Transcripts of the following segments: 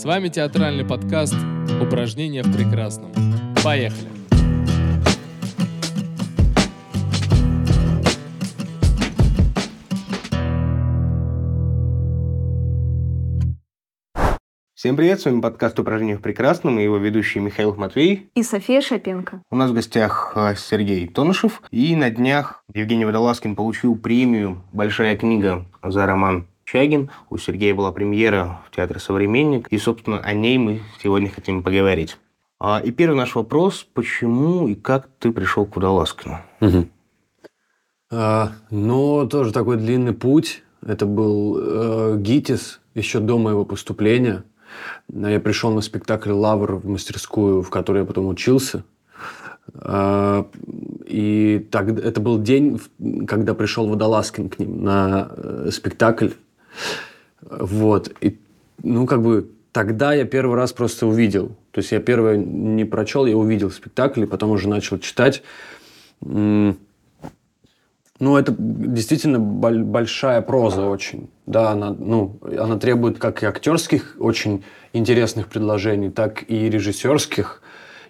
С вами театральный подкаст «Упражнения в прекрасном». Поехали! Всем привет, с вами подкаст «Упражнения в прекрасном» и его ведущий Михаил Матвей. И София Шапенко. У нас в гостях э, Сергей Тонышев. И на днях Евгений Водолазкин получил премию «Большая книга» за роман Чагин. У Сергея была премьера в Театре «Современник», и, собственно, о ней мы сегодня хотим поговорить. А, и первый наш вопрос – почему и как ты пришел к Водолазкину? Угу. А, ну, тоже такой длинный путь. Это был э, ГИТИС еще до моего поступления – я пришел на спектакль «Лавр» в мастерскую, в которой я потом учился. А, и так, это был день, когда пришел Водолазкин к ним на э, спектакль. Вот. И, ну, как бы тогда я первый раз просто увидел. То есть я первое не прочел, я увидел спектакль, и потом уже начал читать. Ну, это действительно большая проза очень. Да, она, ну, она требует как и актерских очень интересных предложений, так и режиссерских,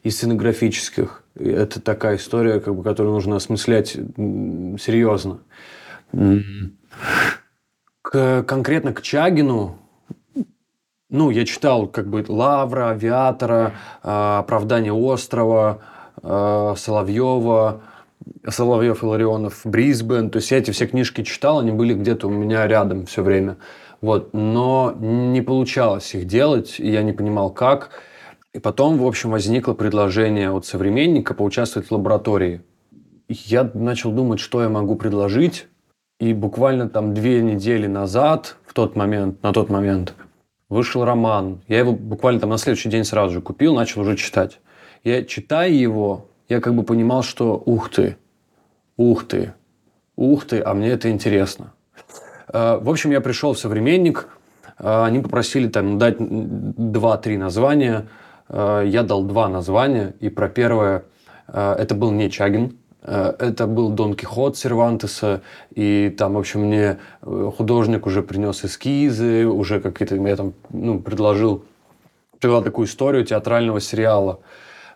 и сценографических. И это такая история, как бы, которую нужно осмыслять серьезно. К, конкретно к Чагину, ну, я читал как бы Лавра, Авиатора, а, Оправдание острова, а, Соловьева, Соловьев, Иларионов, Брисбен. То есть я эти все книжки читал, они были где-то у меня рядом все время. Вот. Но не получалось их делать, и я не понимал, как. И потом, в общем, возникло предложение от современника поучаствовать в лаборатории. Я начал думать, что я могу предложить. И буквально там две недели назад, в тот момент, на тот момент, вышел роман. Я его буквально там на следующий день сразу же купил, начал уже читать. Я, читая его, я как бы понимал, что ух ты, ух ты, ух ты, а мне это интересно. Э, в общем, я пришел в «Современник», э, они попросили там дать два-три названия. Э, я дал два названия, и про первое это был не Чагин, это был Дон Кихот Сервантеса, и там, в общем, мне художник уже принес эскизы, уже какие-то, я там, ну, предложил, предложил такую историю театрального сериала –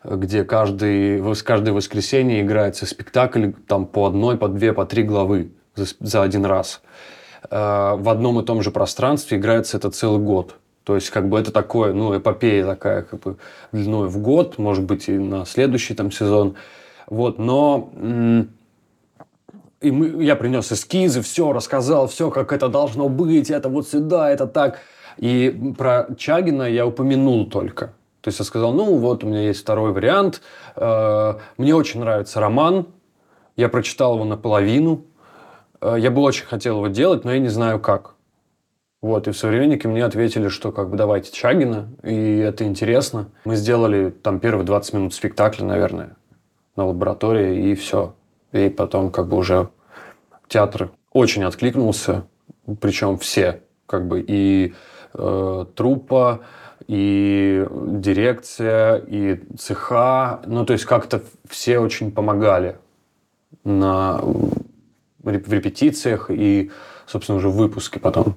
где каждый, каждое воскресенье играется спектакль там по одной, по две, по три главы за, за один раз. Э, в одном и том же пространстве играется это целый год. То есть, как бы это такое, ну, эпопея такая, как бы длиной в год, может быть, и на следующий там сезон. Вот, но и мы, я принес эскизы, все рассказал, все, как это должно быть, это вот сюда, это так. И про Чагина я упомянул только. То есть я сказал, ну вот у меня есть второй вариант. Э, мне очень нравится роман. Я прочитал его наполовину. Э, я бы очень хотел его делать, но я не знаю как. Вот, и в «Современнике» мне ответили, что как бы давайте Чагина, и это интересно. Мы сделали там первые 20 минут спектакля, наверное, на лаборатории, и все. И потом как бы уже театр очень откликнулся, причем все, как бы и э, труппа, и дирекция, и цеха. Ну, то есть как-то все очень помогали на, в репетициях и, собственно, уже в выпуске потом.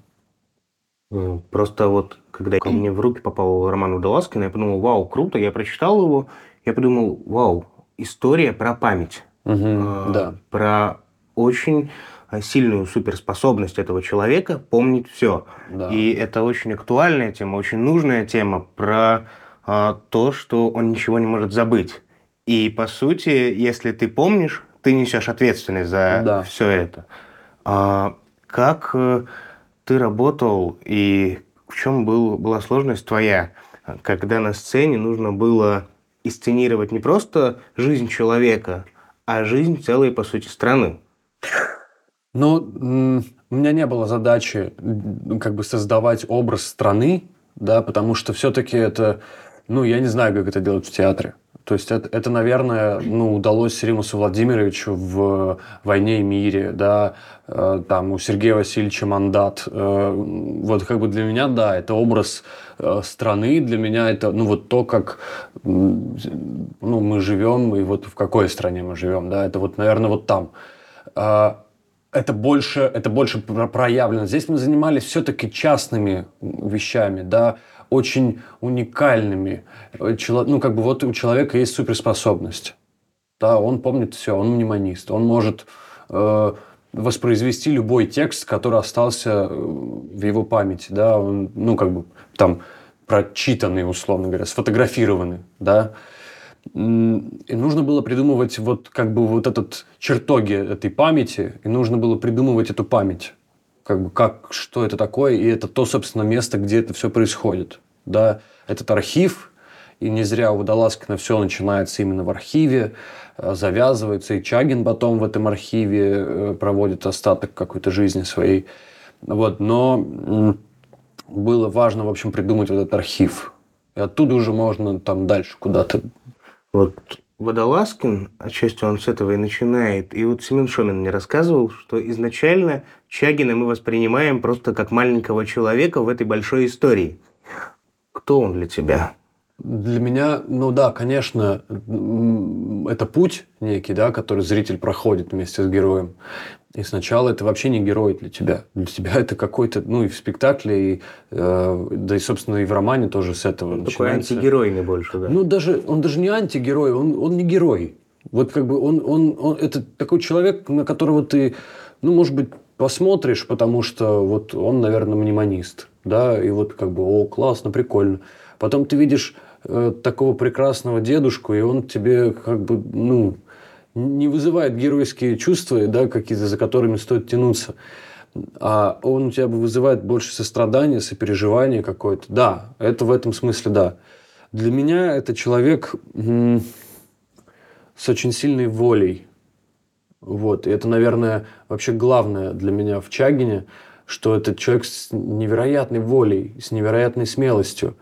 Просто вот, когда мне в руки попал роман Водолазкина, я подумал, вау, круто, я прочитал его, я подумал, вау, история про память. Угу, э, да. Про очень Э, сильную суперспособность этого человека помнить все. Да. И это очень актуальная тема, очень нужная тема про а, то, что он ничего не может забыть. И по сути, если ты помнишь, ты несешь ответственность за да. все это. А, как э, ты работал и в чем был, была сложность твоя, когда на сцене нужно было исценировать не просто жизнь человека, а жизнь целой, по сути, страны? Ну, у меня не было задачи как бы создавать образ страны, да, потому что все-таки это, ну, я не знаю, как это делать в театре. То есть это, это наверное, ну, удалось Римусу Владимировичу в «Войне и мире», да, э, там у Сергея Васильевича «Мандат». Э, вот как бы для меня, да, это образ э, страны, для меня это, ну, вот то, как ну, мы живем, и вот в какой стране мы живем, да, это вот, наверное, вот там. А это больше, это больше проявлено. Здесь мы занимались все-таки частными вещами, да, очень уникальными. Ну, как бы вот у человека есть суперспособность. Да, он помнит все, он мнемонист, он может э, воспроизвести любой текст, который остался э, в его памяти, да, он, ну, как бы там прочитанный, условно говоря, сфотографированный, да, и нужно было придумывать вот как бы вот этот чертоги этой памяти, и нужно было придумывать эту память. Как бы как, что это такое, и это то, собственно, место, где это все происходит. Да, этот архив, и не зря у Водолазкина все начинается именно в архиве, э, завязывается, и Чагин потом в этом архиве э, проводит остаток какой-то жизни своей. Вот, но было важно, в общем, придумать вот этот архив. И оттуда уже можно там дальше куда-то вот Водолазкин, отчасти он с этого и начинает. И вот Семен Шомин мне рассказывал, что изначально Чагина мы воспринимаем просто как маленького человека в этой большой истории. Кто он для тебя? Для меня, ну да, конечно, это путь некий, да, который зритель проходит вместе с героем. И сначала это вообще не герой для тебя. Для тебя это какой-то, ну и в спектакле, и, э, да и, собственно, и в романе тоже с этого он Такой антигеройный больше, да? Ну, даже, он даже не антигерой, он, он не герой. Вот как бы он, он, он, это такой человек, на которого ты, ну, может быть, посмотришь, потому что вот он, наверное, мнемонист, да, и вот как бы, о, классно, прикольно. Потом ты видишь э, такого прекрасного дедушку, и он тебе как бы, ну, не вызывает геройские чувства, да, какие-то, за которыми стоит тянуться. А он у тебя вызывает больше сострадания, сопереживания какое-то. Да, это в этом смысле да. Для меня это человек с очень сильной волей. Вот. И это, наверное, вообще главное для меня в Чагине, что это человек с невероятной волей, с невероятной смелостью.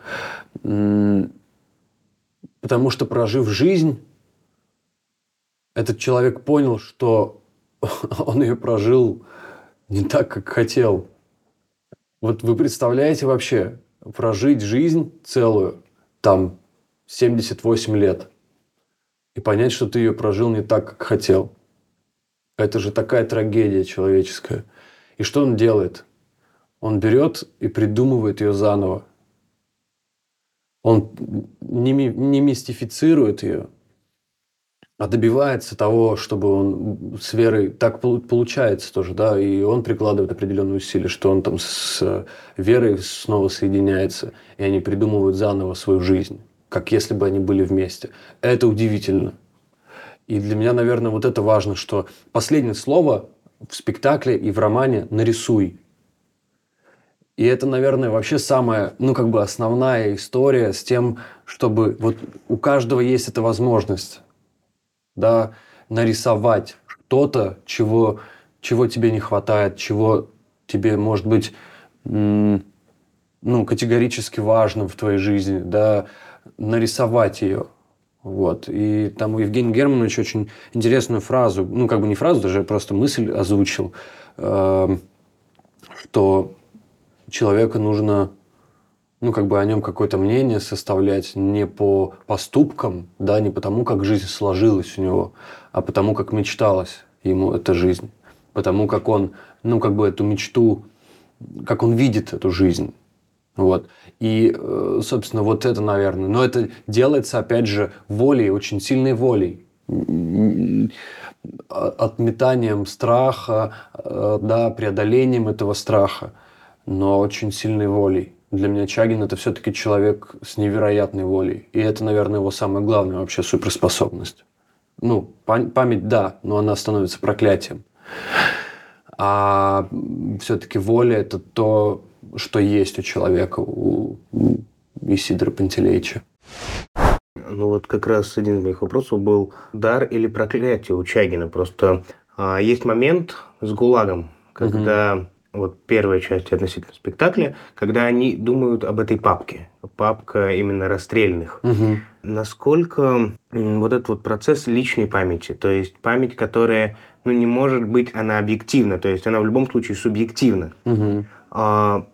Потому что, прожив жизнь, этот человек понял, что он ее прожил не так, как хотел. Вот вы представляете вообще прожить жизнь целую, там, 78 лет, и понять, что ты ее прожил не так, как хотел. Это же такая трагедия человеческая. И что он делает? Он берет и придумывает ее заново. Он не, не мистифицирует ее, а добивается того, чтобы он с верой так получается тоже, да, и он прикладывает определенные усилия, что он там с верой снова соединяется, и они придумывают заново свою жизнь, как если бы они были вместе. Это удивительно. И для меня, наверное, вот это важно, что последнее слово в спектакле и в романе «нарисуй». И это, наверное, вообще самая, ну, как бы основная история с тем, чтобы вот у каждого есть эта возможность да, нарисовать что-то, чего, чего тебе не хватает, чего тебе, может быть, ну, категорически важно в твоей жизни, да, нарисовать ее. Вот. И там у Евгения Германовича очень интересную фразу, ну, как бы не фразу, даже просто мысль озвучил, э, что человека нужно ну, как бы о нем какое-то мнение составлять не по поступкам, да, не потому, как жизнь сложилась у него, а потому, как мечталась ему эта жизнь. Потому как он, ну, как бы эту мечту, как он видит эту жизнь. Вот. И, э, собственно, вот это, наверное. Но это делается, опять же, волей, очень сильной волей. Отметанием страха, э, да, преодолением этого страха, но очень сильной волей. Для меня Чагин это все-таки человек с невероятной волей. И это, наверное, его самая главная вообще суперспособность. Ну, память, да, но она становится проклятием. А все-таки воля это то, что есть у человека, у Исидора Пантелеича. Ну вот как раз один из моих вопросов был дар или проклятие у Чагина. Просто а, есть момент с ГУЛАГом, когда угу вот первая часть относительно спектакля, когда они думают об этой папке, папка именно расстрельных. Угу. Насколько вот этот вот процесс личной памяти, то есть память, которая, ну, не может быть, она объективна, то есть она в любом случае субъективна. Угу. А,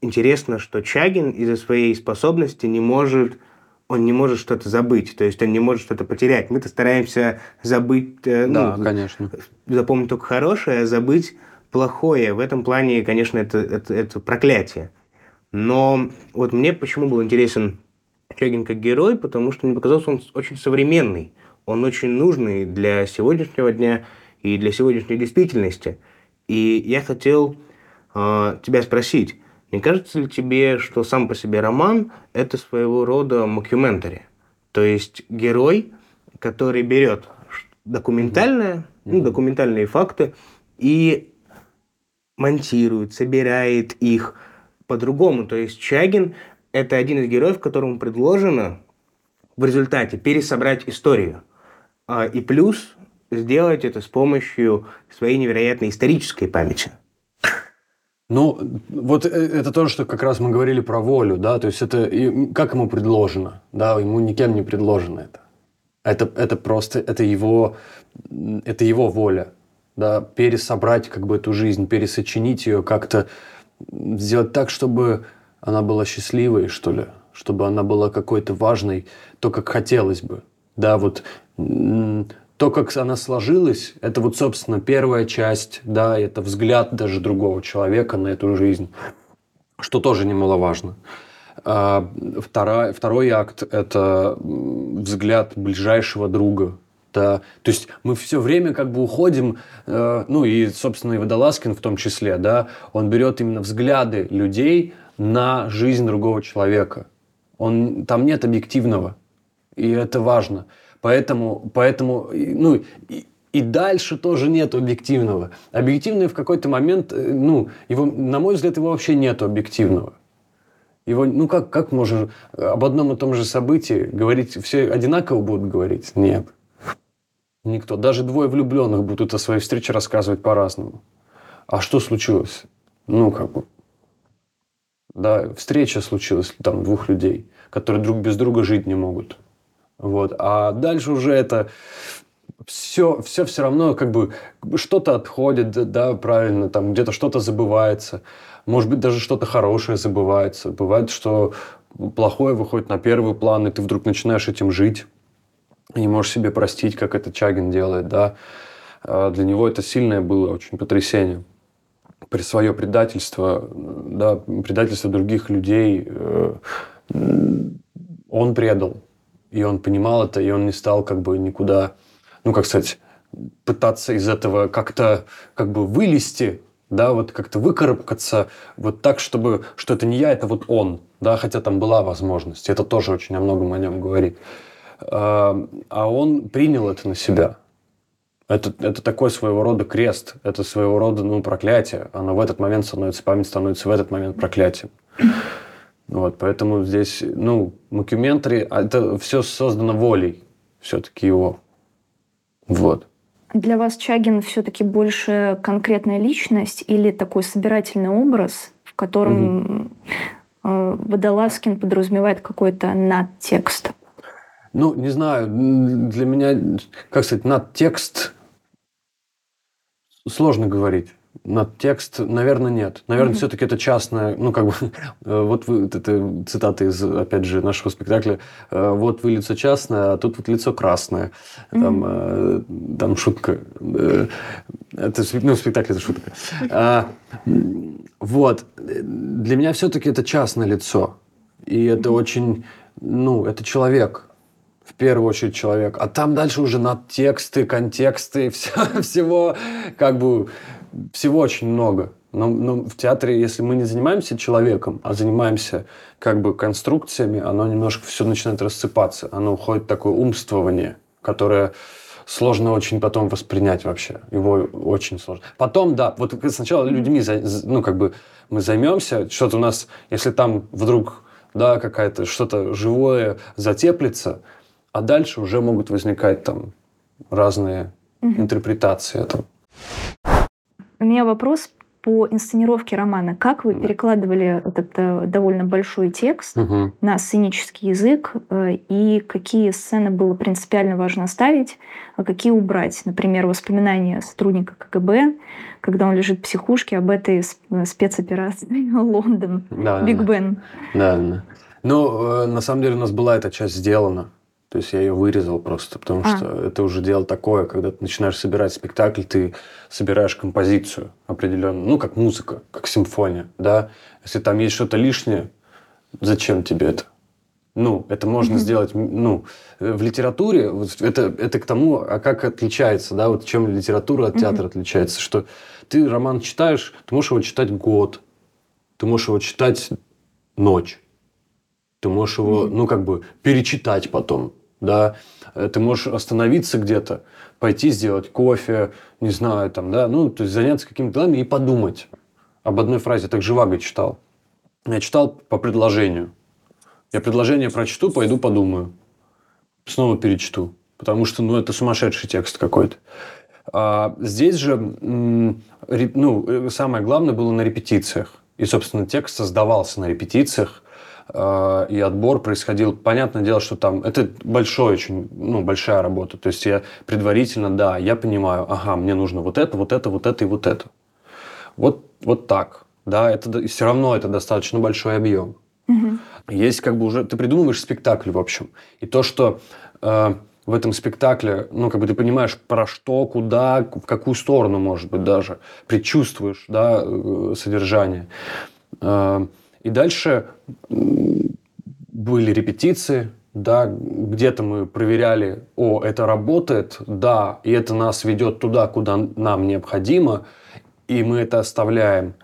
интересно, что Чагин из-за своей способности не может он не может что-то забыть, то есть он не может что-то потерять. Мы-то стараемся забыть, э, да, ну, конечно. запомнить только хорошее, а забыть плохое. В этом плане, конечно, это, это, это проклятие. Но вот мне почему был интересен Чагин как герой, потому что мне показался он очень современный. Он очень нужный для сегодняшнего дня и для сегодняшней действительности. И я хотел э, тебя спросить, не кажется ли тебе, что сам по себе роман – это своего рода мокьюментари? То есть герой, который берет документальное, ну, документальные факты и монтирует, собирает их по-другому. То есть Чагин – это один из героев, которому предложено в результате пересобрать историю. А, и плюс сделать это с помощью своей невероятной исторической памяти. Ну, вот э, это то, что как раз мы говорили про волю, да, то есть это как ему предложено, да, ему никем не предложено это. Это, это просто, это его, это его воля, да, пересобрать как бы эту жизнь, пересочинить ее как-то, сделать так, чтобы она была счастливой, что ли, чтобы она была какой-то важной, то, как хотелось бы. Да, вот то, как она сложилась, это вот, собственно, первая часть, да, это взгляд даже другого человека на эту жизнь, что тоже немаловажно. А второй, второй акт – это взгляд ближайшего друга. То есть мы все время как бы уходим, э, ну и, собственно, и Водолазкин в том числе, да, он берет именно взгляды людей на жизнь другого человека. Он, там нет объективного, и это важно. Поэтому, поэтому ну, и, и дальше тоже нет объективного. Объективное в какой-то момент, э, ну, его, на мой взгляд, его вообще нет объективного. Его, ну как, как можно об одном и том же событии говорить, все одинаково будут говорить? Нет. Никто. Даже двое влюбленных будут о своей встрече рассказывать по-разному. А что случилось? Ну, как бы, да, встреча случилась там двух людей, которые друг без друга жить не могут. Вот. А дальше уже это все, все все равно как бы что-то отходит, да, правильно, там где-то что-то забывается. Может быть, даже что-то хорошее забывается. Бывает, что плохое выходит на первый план, и ты вдруг начинаешь этим жить. Не можешь себе простить, как это Чагин делает, да. А для него это сильное было очень потрясение. При свое предательство, да, предательство других людей э, он предал. И он понимал это, и он не стал как бы никуда, ну, как сказать, пытаться из этого как-то как бы вылезти, да, вот как-то выкарабкаться вот так, чтобы, что это не я, это вот он, да, хотя там была возможность. Это тоже очень о многом о нем говорит. А, а он принял это на себя. Это, это такой своего рода крест, это своего рода ну, проклятие. Оно в этот момент становится, память становится в этот момент проклятием. Вот, поэтому здесь, ну, мокьюментари, а это все создано волей все-таки его. Вот. Для вас Чагин все-таки больше конкретная личность или такой собирательный образ, в котором угу. Водолазкин подразумевает какой-то надтекст? Ну, не знаю, для меня, как сказать, надтекст сложно говорить на текст, наверное, нет. Наверное, mm-hmm. все-таки это частное, ну, как бы, э, вот вы, это цитаты из, опять же, нашего спектакля, э, вот вы лицо частное, а тут вот лицо красное. Там, mm-hmm. там шутка. Это, ну, спектакль это шутка. А, вот. Для меня все-таки это частное лицо. И это mm-hmm. очень, ну, это человек в первую очередь человек, а там дальше уже над тексты, контексты, все, всего как бы всего очень много. Но, но в театре, если мы не занимаемся человеком, а занимаемся как бы конструкциями, оно немножко все начинает рассыпаться. Оно уходит в такое умствование, которое сложно очень потом воспринять вообще. Его очень сложно. Потом, да, вот сначала людьми, ну, как бы мы займемся, что-то у нас, если там вдруг, да, какая-то что-то живое затеплится, а дальше уже могут возникать там разные mm-hmm. интерпретации этого. У меня вопрос по инсценировке романа. Как вы перекладывали этот э, довольно большой текст угу. на сценический язык э, и какие сцены было принципиально важно оставить, а какие убрать? Например, воспоминания сотрудника КГБ, когда он лежит в психушке об этой спецоперации Лондон, да, Биг Бен. Да, да. Ну, э, на самом деле у нас была эта часть сделана. То есть я ее вырезал просто, потому а. что это уже дело такое, когда ты начинаешь собирать спектакль, ты собираешь композицию определенную, ну, как музыка, как симфония, да. Если там есть что-то лишнее, зачем тебе это? Ну, это можно mm-hmm. сделать, ну, в литературе, это, это к тому, а как отличается, да, вот чем литература от театра mm-hmm. отличается, что ты роман читаешь, ты можешь его читать год, ты можешь его читать ночь, ты можешь его, mm-hmm. ну, как бы перечитать потом, да, э, ты можешь остановиться где-то, пойти сделать кофе, не знаю, там, да, ну, то есть заняться какими-то делами и подумать. Об одной фразе так Живаго читал. Я читал по предложению. Я предложение прочту, пойду подумаю. Снова перечту. Потому что, ну, это сумасшедший текст какой-то. А здесь же, ну, э, самое главное было на репетициях. И, собственно, текст создавался на репетициях. А, и отбор происходил. Понятное дело, что там это большой очень, ну, большая работа. То есть я предварительно, да, я понимаю, ага, мне нужно вот это, вот это, вот это и вот это. Вот, вот так. Да, это все равно это достаточно большой объем. Угу. Есть как бы уже ты придумываешь спектакль в общем, и то, что э, в этом спектакле, ну как бы ты понимаешь про что, куда, в какую сторону, может быть даже предчувствуешь, да, э, содержание. Э, и дальше были репетиции, да, где-то мы проверяли, о, это работает, да, и это нас ведет туда, куда нам необходимо, и мы это оставляем.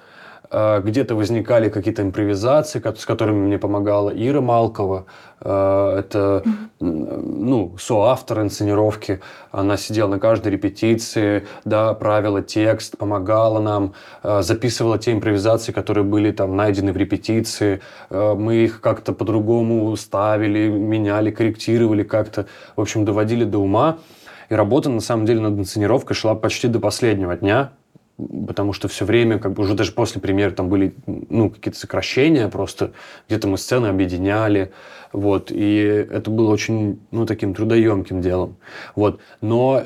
А, где-то возникали какие-то импровизации, с которыми мне помогала Ира Малкова. А, это ну, соавтор инсценировки. Она сидела на каждой репетиции, да, правила текст, помогала нам, а, записывала те импровизации, которые были там найдены в репетиции. Мы их как-то по-другому ставили, меняли, корректировали как-то. В общем, доводили до ума. И работа, на самом деле, над инсценировкой шла почти до последнего дня потому что все время, как бы уже даже после премьеры там были ну, какие-то сокращения просто, где-то мы сцены объединяли, вот, и это было очень, ну, таким трудоемким делом, вот, но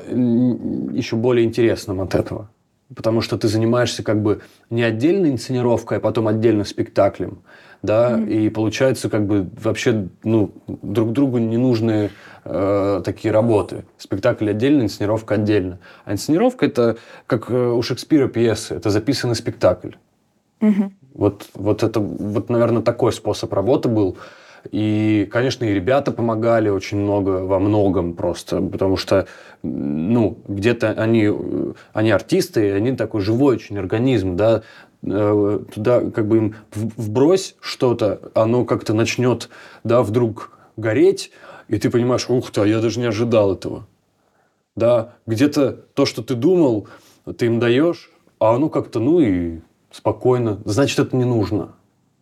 еще более интересным от этого, потому что ты занимаешься как бы не отдельной инсценировкой, а потом отдельно спектаклем, да, mm-hmm. и получается как бы вообще, ну, друг другу не нужные э, такие работы. Спектакль отдельно, инсценировка отдельно. А инсценировка это как э, у Шекспира пьесы, это записанный спектакль. Угу. Вот, вот это, вот, наверное, такой способ работы был. И, конечно, и ребята помогали очень много, во многом просто, потому что, ну, где-то они, они артисты, и они такой живой очень организм, да, э, туда как бы им вбрось что-то, оно как-то начнет, да, вдруг гореть, и ты понимаешь, ух ты, а я даже не ожидал этого. Да, где-то то, что ты думал, ты им даешь, а оно как-то, ну и спокойно. Значит, это не нужно.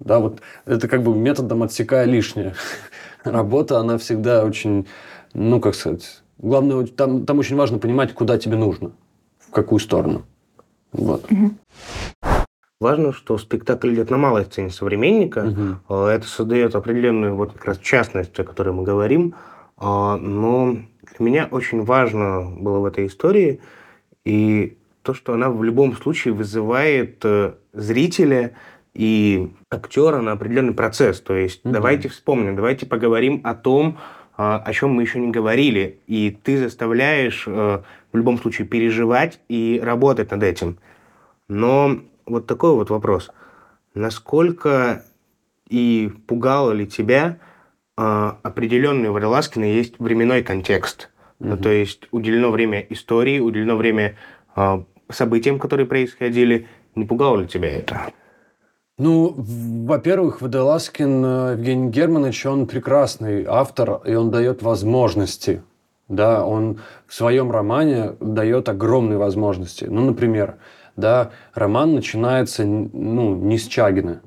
Да, вот это как бы методом отсекая лишнее. Работа, она всегда очень, ну, как сказать, главное, там, там очень важно понимать, куда тебе нужно, в какую сторону. Вот. Важно, что спектакль идет на малой сцене современника. Угу. Это создает определенную вот как раз частность, о которой мы говорим. А, но для меня очень важно было в этой истории и то, что она в любом случае вызывает э, зрителя и актера на определенный процесс. То есть угу. давайте вспомним, давайте поговорим о том, а, о чем мы еще не говорили. И ты заставляешь э, в любом случае переживать и работать над этим. Но вот такой вот вопрос. Насколько и пугало ли тебя э, определенный у есть временной контекст? Mm-hmm. То есть уделено время истории, уделено время э, событиям, которые происходили. Не пугало ли тебя это? Ну, во-первых, Водолазкин э, Евгений Германович, он прекрасный автор, и он дает возможности. Да, он в своем романе дает огромные возможности. Ну, например, да, роман начинается, ну, не с Чагина,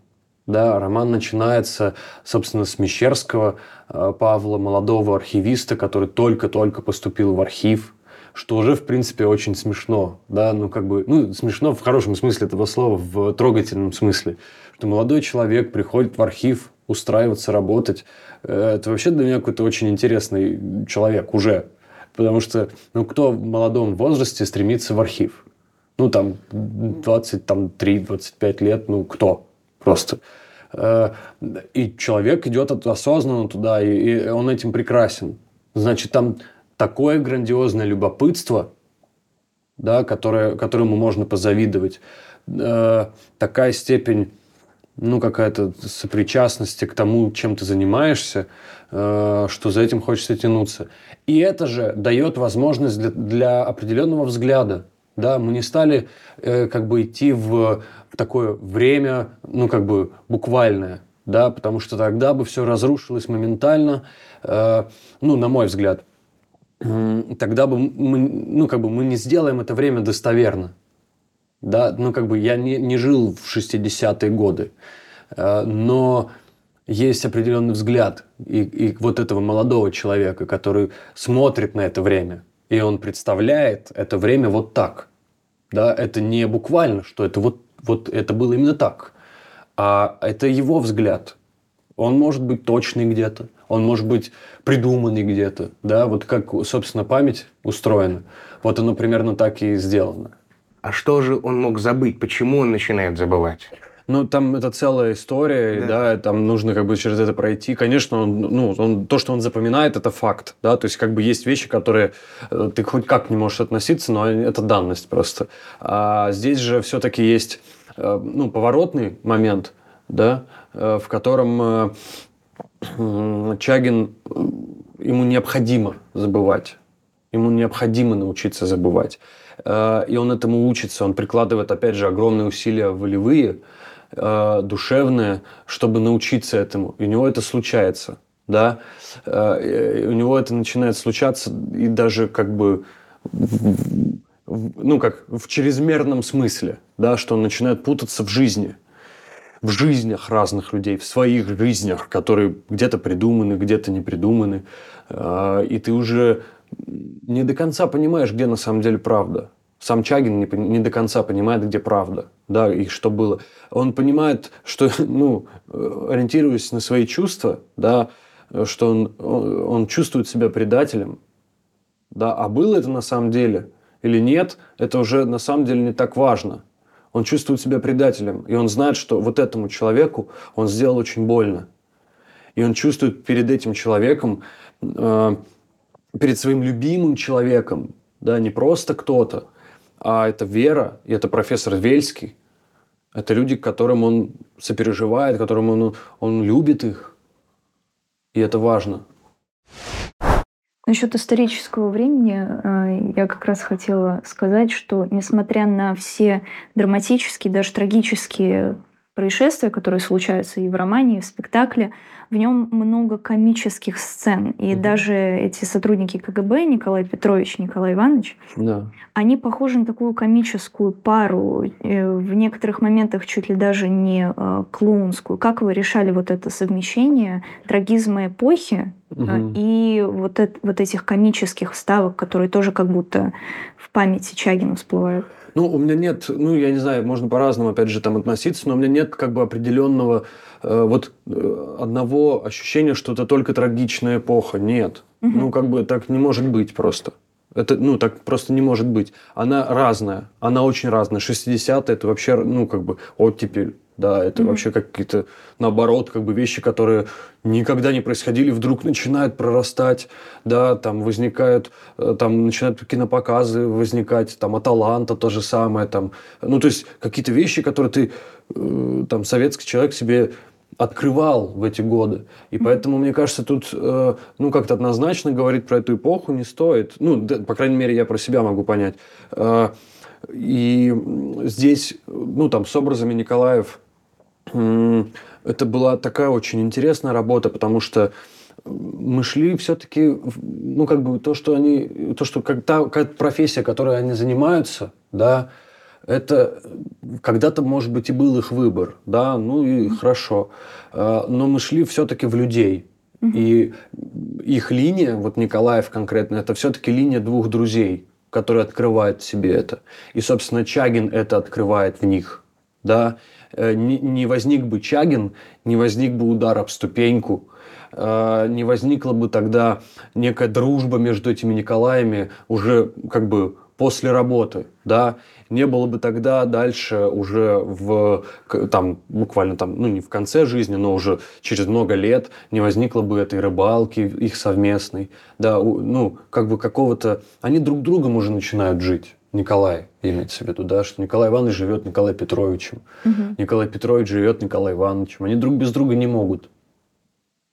да, роман начинается, собственно, с Мещерского э, Павла, молодого архивиста, который только-только поступил в архив, что уже, в принципе, очень смешно, да, ну, как бы, ну, смешно в хорошем смысле этого слова, в трогательном смысле, что молодой человек приходит в архив устраиваться, работать. Э, это вообще для меня какой-то очень интересный человек уже, потому что, ну, кто в молодом возрасте стремится в архив? ну, там, 23-25 лет, ну, кто просто? Э, и человек идет осознанно туда, и он этим прекрасен. Значит, там такое грандиозное любопытство, да, которое, которому можно позавидовать, э, такая степень ну, какая-то сопричастности к тому, чем ты занимаешься, э, что за этим хочется тянуться. И это же дает возможность для, для определенного взгляда. Да, мы не стали э, как бы идти в, такое время, ну, как бы буквальное, да, потому что тогда бы все разрушилось моментально, э, ну, на мой взгляд. Тогда бы мы, ну, как бы мы не сделаем это время достоверно. Да, ну, как бы я не, не жил в 60-е годы, э, но есть определенный взгляд и, и вот этого молодого человека, который смотрит на это время, и он представляет это время вот так. Да, это не буквально, что это вот, вот это было именно так, а это его взгляд. Он может быть точный где-то, он может быть придуманный где-то, да, вот как, собственно, память устроена. Вот оно примерно так и сделано. А что же он мог забыть? Почему он начинает забывать? Ну, там это целая история, да. да, там нужно как бы через это пройти. Конечно, он, ну, он, то, что он запоминает, это факт, да, то есть как бы есть вещи, которые э, ты хоть как не можешь относиться, но это данность просто. А здесь же все-таки есть, э, ну, поворотный момент, да, э, в котором Чагин, ему необходимо забывать, ему необходимо научиться забывать. И он этому учится, он прикладывает, опять же, огромные усилия волевые, э, душевное, чтобы научиться этому. И у него это случается, да. Э, у него это начинает случаться и даже как бы ну, как в чрезмерном смысле, да, что он начинает путаться в жизни, в жизнях разных людей, в своих жизнях, которые где-то придуманы, где-то не придуманы, э, и ты уже не до конца понимаешь, где на самом деле правда сам Чагин не, не до конца понимает, где правда, да, и что было. Он понимает, что, ну, ориентируясь на свои чувства, да, что он, он чувствует себя предателем, да, а было это на самом деле или нет, это уже на самом деле не так важно. Он чувствует себя предателем, и он знает, что вот этому человеку он сделал очень больно. И он чувствует перед этим человеком, э, перед своим любимым человеком, да, не просто кто-то, а это Вера, и это профессор Вельский. Это люди, которым он сопереживает, которым он, он любит их. И это важно. Насчет исторического времени э, я как раз хотела сказать, что несмотря на все драматические, даже трагические происшествия, которые случаются и в романе, и в спектакле, в нем много комических сцен. И угу. даже эти сотрудники КГБ, Николай Петрович, Николай Иванович, да. они похожи на такую комическую пару, э, в некоторых моментах чуть ли даже не э, клоунскую. Как вы решали вот это совмещение трагизма эпохи угу. и вот, это, вот этих комических вставок, которые тоже как будто памяти Чагина всплывают? Ну, у меня нет, ну, я не знаю, можно по-разному, опять же, там относиться, но у меня нет как бы определенного э, вот э, одного ощущения, что это только трагичная эпоха. Нет. Угу. Ну, как бы так не может быть просто. Это, ну, так просто не может быть. Она разная. Она очень разная. 60-е это вообще, ну, как бы оттепель. Да, это mm-hmm. вообще какие-то, наоборот, как бы вещи, которые никогда не происходили, вдруг начинают прорастать, да, там возникают, э, там начинают кинопоказы возникать, там Аталанта то же самое, там, ну, то есть какие-то вещи, которые ты, э, там, советский человек себе открывал в эти годы. И поэтому, мне кажется, тут, э, ну, как-то однозначно говорить про эту эпоху не стоит. Ну, да, по крайней мере, я про себя могу понять. Э, и здесь, ну, там, с образами Николаев это была такая очень интересная работа, потому что мы шли все-таки, ну, как бы то, что они, то, что как та как профессия, которой они занимаются, да, это когда-то, может быть, и был их выбор, да, ну и хорошо. А, но мы шли все-таки в людей. И их линия, вот Николаев конкретно, это все-таки линия двух друзей, которые открывают себе это. И, собственно, Чагин это открывает в них, да. Э, не возник бы Чагин, не возник бы удар об ступеньку, э, не возникла бы тогда некая дружба между этими Николаями уже как бы после работы, да, не было бы тогда дальше уже в, там, буквально там, ну, не в конце жизни, но уже через много лет не возникло бы этой рыбалки их совместной, да, ну, как бы какого-то... Они друг другом уже начинают жить. Николай имеется в виду, да, что Николай Иванович живет Николай Петровичем, угу. Николай Петрович живет Николай Ивановичем. Они друг без друга не могут.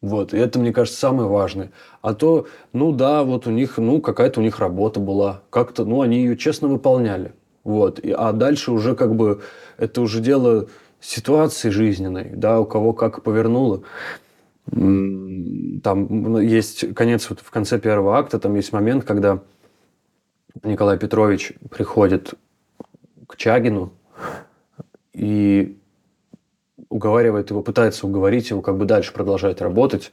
Вот, и это, мне кажется, самое важное. А то, ну да, вот у них, ну, какая-то у них работа была. Как-то, ну, они ее честно выполняли. Вот. И, а дальше уже как бы это уже дело ситуации жизненной, да, у кого как повернуло. Там есть конец, вот в конце первого акта, там есть момент, когда Николай Петрович приходит к Чагину и уговаривает его, пытается уговорить его как бы дальше продолжать работать,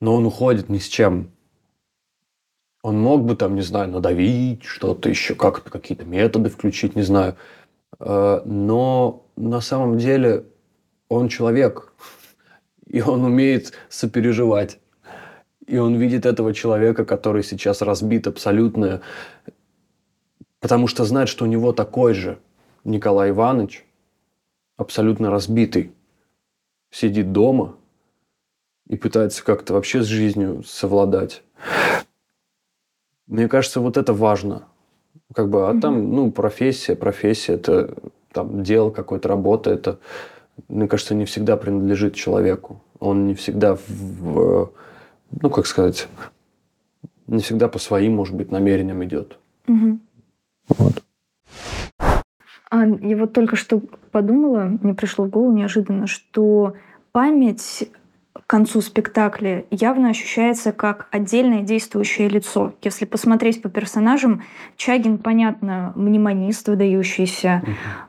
но он уходит ни с чем. Он мог бы там, не знаю, надавить, что-то еще, как-то какие-то методы включить, не знаю. Э, но на самом деле он человек, и он умеет сопереживать. И он видит этого человека, который сейчас разбит абсолютно, потому что знает, что у него такой же Николай Иванович, абсолютно разбитый, сидит дома и пытается как-то вообще с жизнью совладать. Мне кажется, вот это важно. Как бы, а там, ну, профессия, профессия, это там дело какое-то, работа, это, мне кажется, не всегда принадлежит человеку. Он не всегда в, ну, как сказать, не всегда по своим, может быть, намерениям идет. Угу. Вот. А, я вот только что подумала, мне пришло в голову неожиданно, что память к концу спектакля явно ощущается как отдельное действующее лицо. Если посмотреть по персонажам, Чагин, понятно, мнемонист выдающийся,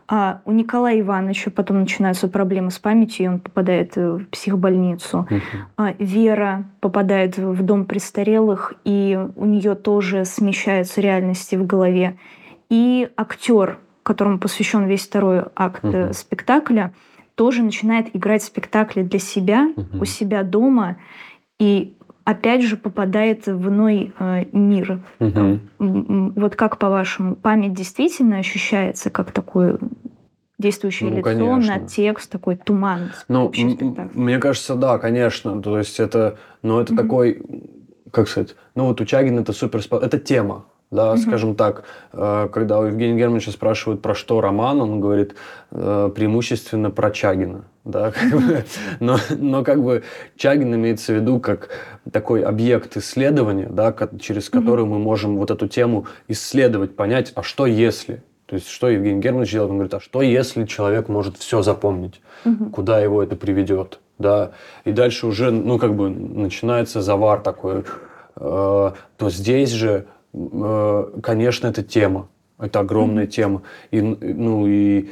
а у Николая Ивановича потом начинаются проблемы с памятью, и он попадает в психбольницу. А Вера попадает в дом престарелых, и у нее тоже смещаются реальности в голове. И актер которому посвящен весь второй акт угу. спектакля, тоже начинает играть спектакли для себя, угу. у себя дома, и опять же попадает в иной э, мир. Угу. Вот как по-вашему, память действительно ощущается как такое действующее ну, лицо конечно. на текст, такой туман. Ну, мне кажется, да, конечно. То есть это, ну, это угу. такой, как сказать, ну вот у Чагина это супер, это тема да, угу. скажем так, э, когда у Евгения Германовича спрашивают, про что роман, он говорит э, преимущественно про Чагина. Да, как бы, но, но как бы Чагин имеется в виду как такой объект исследования, да, через который мы можем вот эту тему исследовать, понять, а что если? То есть, что Евгений Германович делает? Он говорит, а что если человек может все запомнить? Угу. Куда его это приведет? Да? И дальше уже, ну, как бы начинается завар такой. Э, то здесь же конечно, это тема. Это огромная mm-hmm. тема. И, ну, и,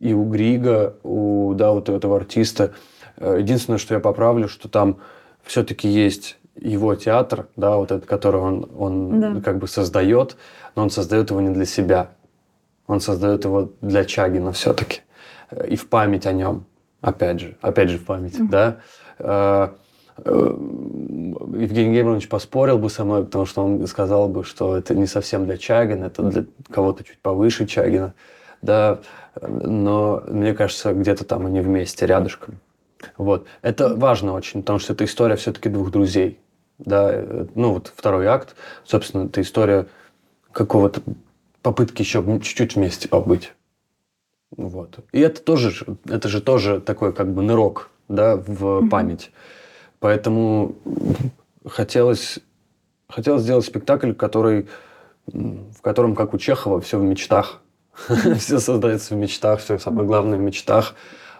и у Грига, у да, вот этого артиста, э, единственное, что я поправлю, что там все-таки есть его театр, да, вот этот, который он, он да. как бы создает, но он создает его не для себя. Он создает его для Чагина все-таки. И в память о нем. Опять же, опять же в память, mm-hmm. да. Э, Евгений Германович поспорил бы со мной, потому что он сказал бы, что это не совсем для Чагина, это для кого-то чуть повыше Чагина. Да, но мне кажется, где-то там они вместе, рядышком. Вот. Это важно очень, потому что это история все-таки двух друзей. Да, ну вот второй акт, собственно, это история какого-то попытки еще чуть-чуть вместе побыть. Вот. И это тоже, это же тоже такой как бы нырок, да, в память. Поэтому хотелось, хотелось сделать спектакль, который, в котором, как у Чехова, все в мечтах. Все создается в мечтах, все самое главное в мечтах,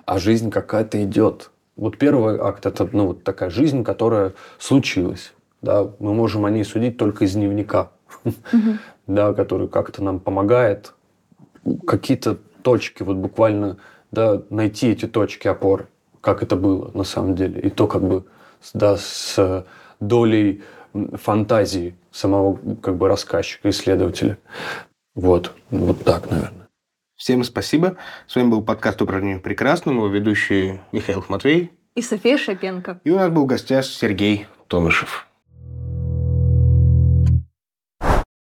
а жизнь какая-то идет. Вот первый акт это ну, вот такая жизнь, которая случилась. Да? Мы можем о ней судить только из дневника, да, который как-то нам помогает какие-то точки, вот буквально да, найти эти точки опоры, как это было на самом деле. И то, как бы да, с долей фантазии самого как бы рассказчика, исследователя. Вот, вот так, наверное. Всем спасибо. С вами был подкаст «Упражнение прекрасному», ведущий Михаил Матвей и София Шапенко. И у нас был в гостях Сергей Томышев.